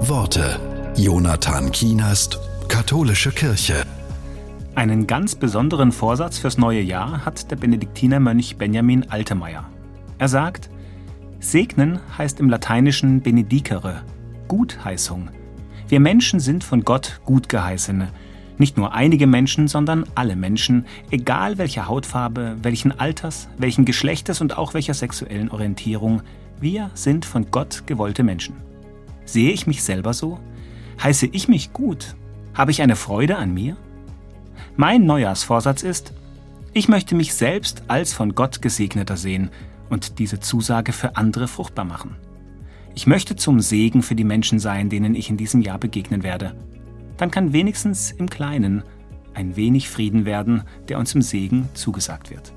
Worte. Jonathan Kienast, Katholische Kirche. Einen ganz besonderen Vorsatz fürs neue Jahr hat der Benediktinermönch Benjamin Altemeyer. Er sagt, Segnen heißt im Lateinischen benedicere, Gutheißung. Wir Menschen sind von Gott gut geheißene. Nicht nur einige Menschen, sondern alle Menschen, egal welcher Hautfarbe, welchen Alters, welchen Geschlechtes und auch welcher sexuellen Orientierung, wir sind von Gott gewollte Menschen. Sehe ich mich selber so? Heiße ich mich gut? Habe ich eine Freude an mir? Mein Neujahrsvorsatz ist, ich möchte mich selbst als von Gott gesegneter sehen und diese Zusage für andere fruchtbar machen. Ich möchte zum Segen für die Menschen sein, denen ich in diesem Jahr begegnen werde. Dann kann wenigstens im Kleinen ein wenig Frieden werden, der uns im Segen zugesagt wird.